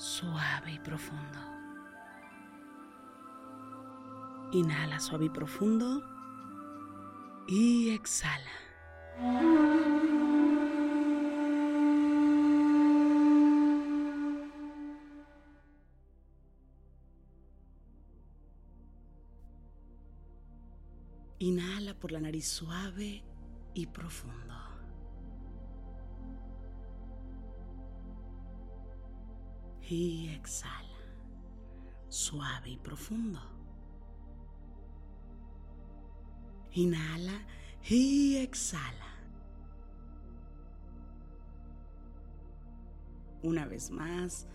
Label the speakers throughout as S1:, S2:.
S1: suave y profundo. Inhala suave y profundo. Y exhala. Inhala por la nariz suave y profundo. Y exhala, suave y profundo. Inhala y exhala. Una vez más,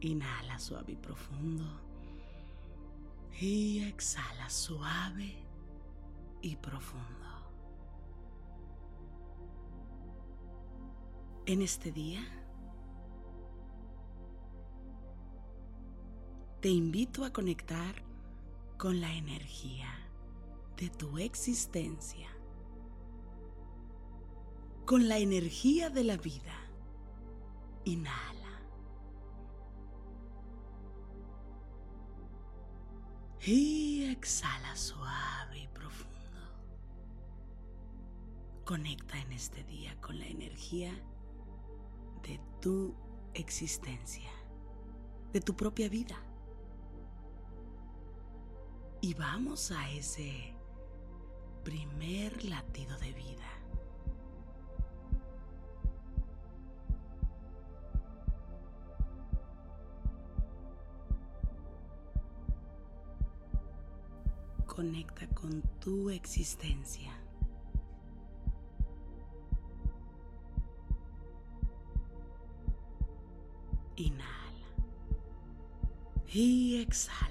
S1: inhala suave y profundo. Y exhala suave y profundo. En este día, te invito a conectar con la energía de tu existencia, con la energía de la vida. Inhala. Y exhala suave y profundo. Conecta en este día con la energía de tu existencia, de tu propia vida. Y vamos a ese primer latido de vida. Conecta con tu existencia. Inhala. Y exhala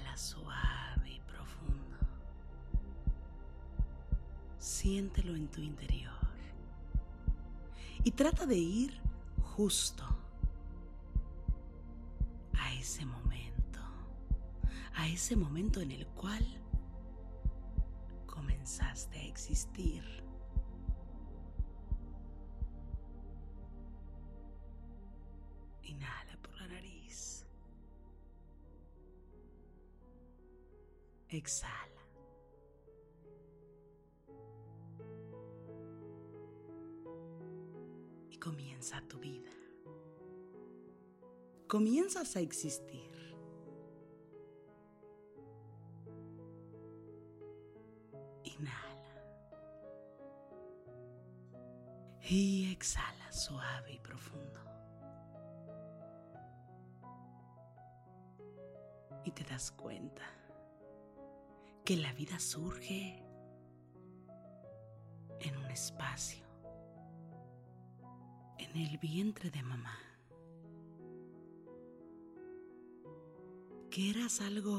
S1: Siéntelo en tu interior. Y trata de ir justo a ese momento. A ese momento en el cual comenzaste a existir. Inhala por la nariz. Exhala. Comienza tu vida. Comienzas a existir. Inhala. Y exhala suave y profundo. Y te das cuenta que la vida surge en un espacio, en el vientre de mamá. Que eras algo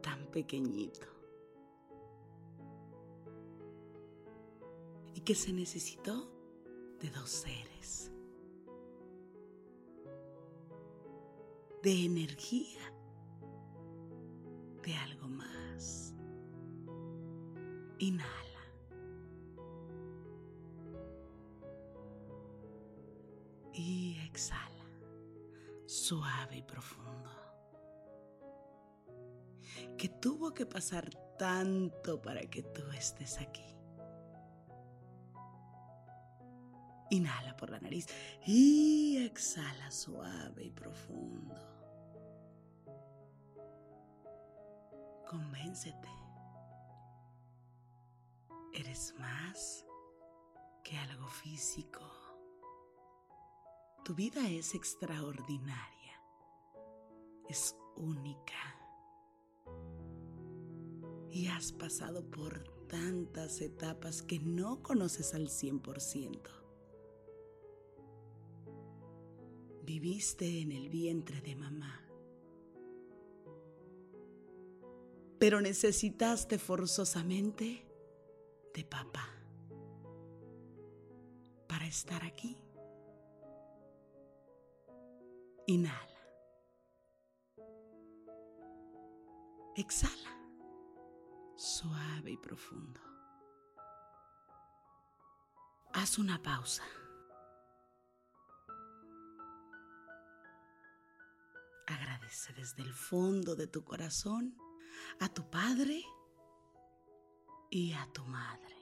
S1: tan pequeñito y que se necesitó de dos seres, de energía, de algo más. Inhala. Exhala, suave y profundo. Que tuvo que pasar tanto para que tú estés aquí. Inhala por la nariz y exhala suave y profundo. Convéncete. Eres más que algo físico. Tu vida es extraordinaria. Es única. Y has pasado por tantas etapas que no conoces al 100%. Viviste en el vientre de mamá. Pero necesitaste forzosamente de papá para estar aquí. Inhala. Exhala. Suave y profundo. Haz una pausa. Agradece desde el fondo de tu corazón a tu padre y a tu madre.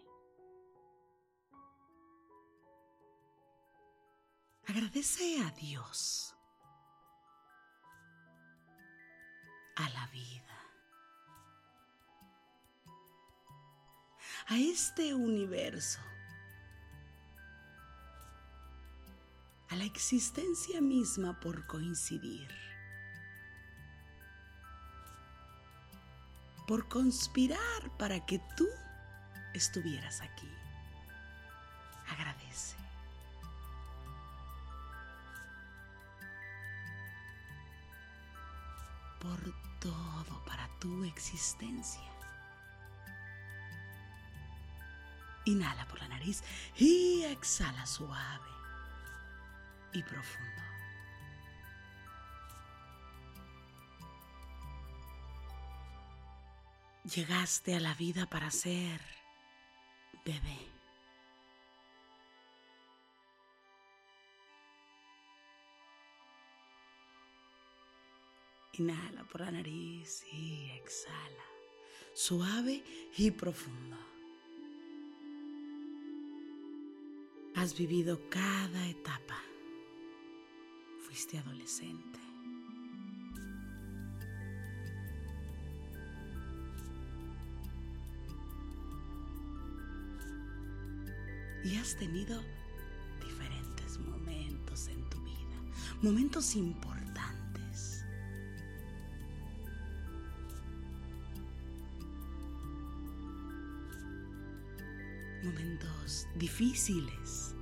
S1: Agradece a Dios, a la vida, a este universo, a la existencia misma por coincidir. por conspirar para que tú estuvieras aquí. Agradece. Por todo para tu existencia. Inhala por la nariz y exhala suave y profundo. Llegaste a la vida para ser bebé. Inhala por la nariz y exhala, suave y profundo. Has vivido cada etapa. Fuiste adolescente. y has tenido diferentes momentos en tu vida, momentos importantes. Difíciles.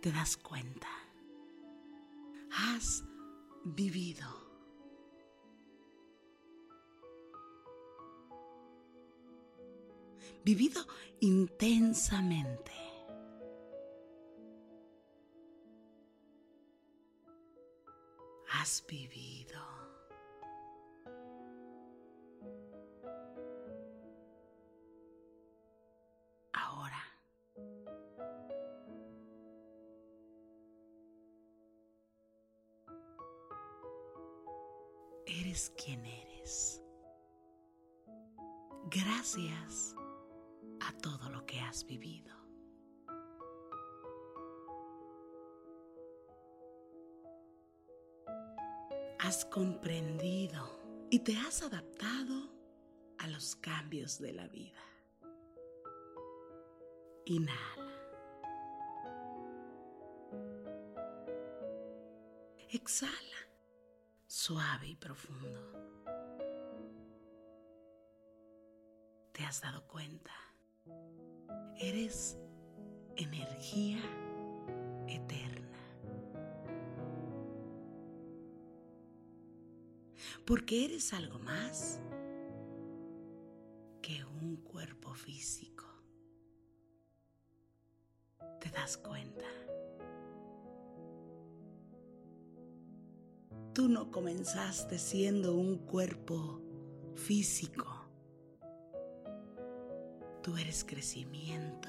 S1: Te das cuenta. Has vivido vivido intensamente. Has vivido. Gracias a todo lo que has vivido. Has comprendido y te has adaptado a los cambios de la vida. Inhala. Exhala, suave y profundo. ¿Te has dado cuenta? Eres energía eterna. Porque eres algo más que un cuerpo físico. ¿Te das cuenta? Tú no comenzaste siendo un cuerpo físico. Tú eres crecimiento.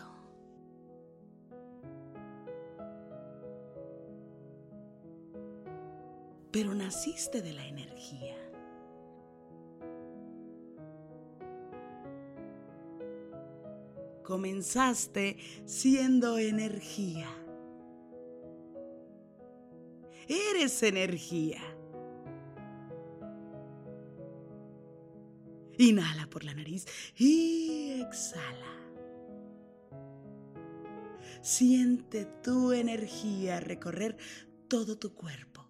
S1: Pero naciste de la energía. Comenzaste siendo energía. Eres energía. Inhala por la nariz y exhala. Siente tu energía recorrer todo tu cuerpo.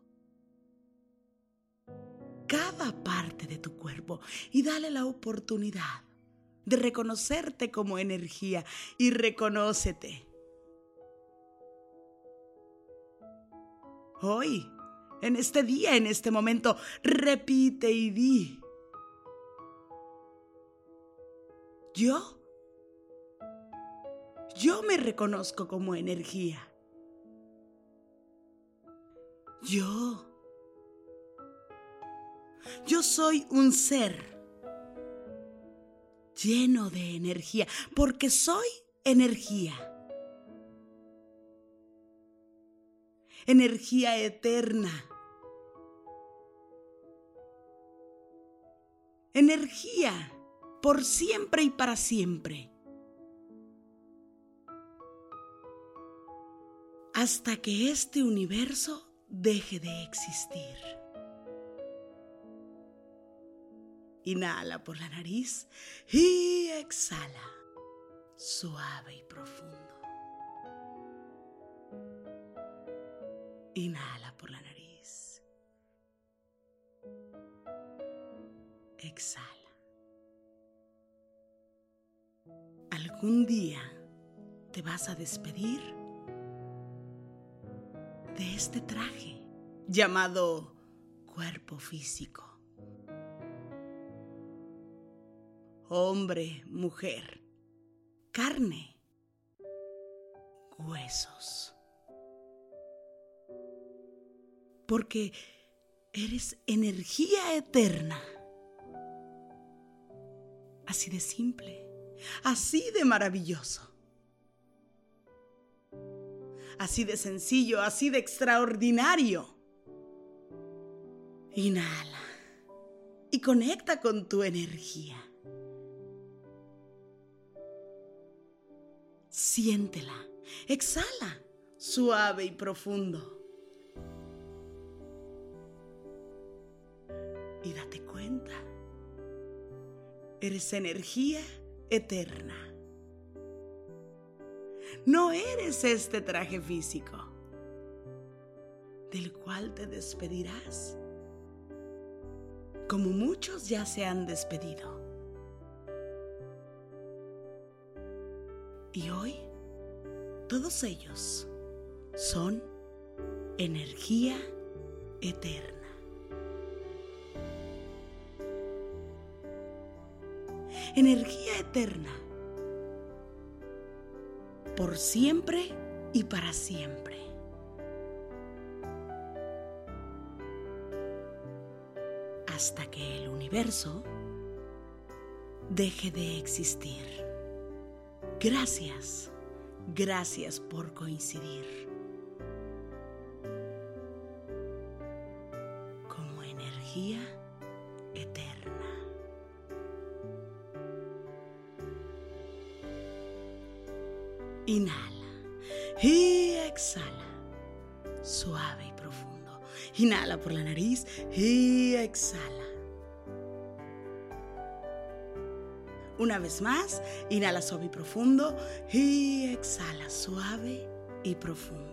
S1: Cada parte de tu cuerpo y dale la oportunidad de reconocerte como energía y reconócete. Hoy, en este día, en este momento, repite y di. Yo, yo me reconozco como energía. Yo, yo soy un ser lleno de energía, porque soy energía. Energía eterna. Energía por siempre y para siempre. Hasta que este universo deje de existir. Inhala por la nariz y exhala, suave y profundo. Inhala por la nariz. Exhala. Algún día te vas a despedir de este traje llamado cuerpo físico. Hombre, mujer, carne, huesos. Porque eres energía eterna. Así de simple así de maravilloso. Así de sencillo, así de extraordinario. Inhala y conecta con tu energía. Siéntela, exhala, suave y profundo. Y date cuenta, eres energía eterna. No eres este traje físico del cual te despedirás, como muchos ya se han despedido. Y hoy, todos ellos son energía eterna. Energía eterna, por siempre y para siempre. Hasta que el universo deje de existir. Gracias, gracias por coincidir. Inhala por la nariz y exhala. Una vez más, inhala suave y profundo y exhala suave y profundo.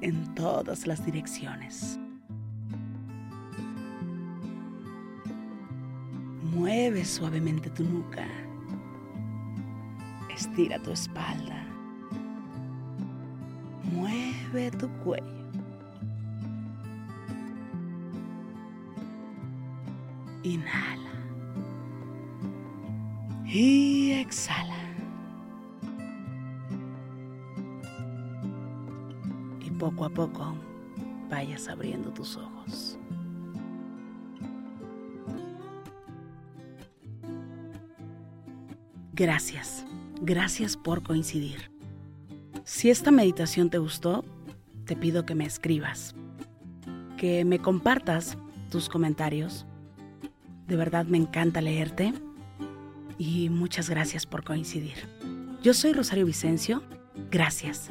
S1: en todas las direcciones. Mueve suavemente tu nuca. Estira tu espalda. Mueve tu cuello. Inhala. Y exhala. Poco a poco vayas abriendo tus ojos. Gracias, gracias por coincidir. Si esta meditación te gustó, te pido que me escribas, que me compartas tus comentarios. De verdad me encanta leerte y muchas gracias por coincidir. Yo soy Rosario Vicencio, gracias,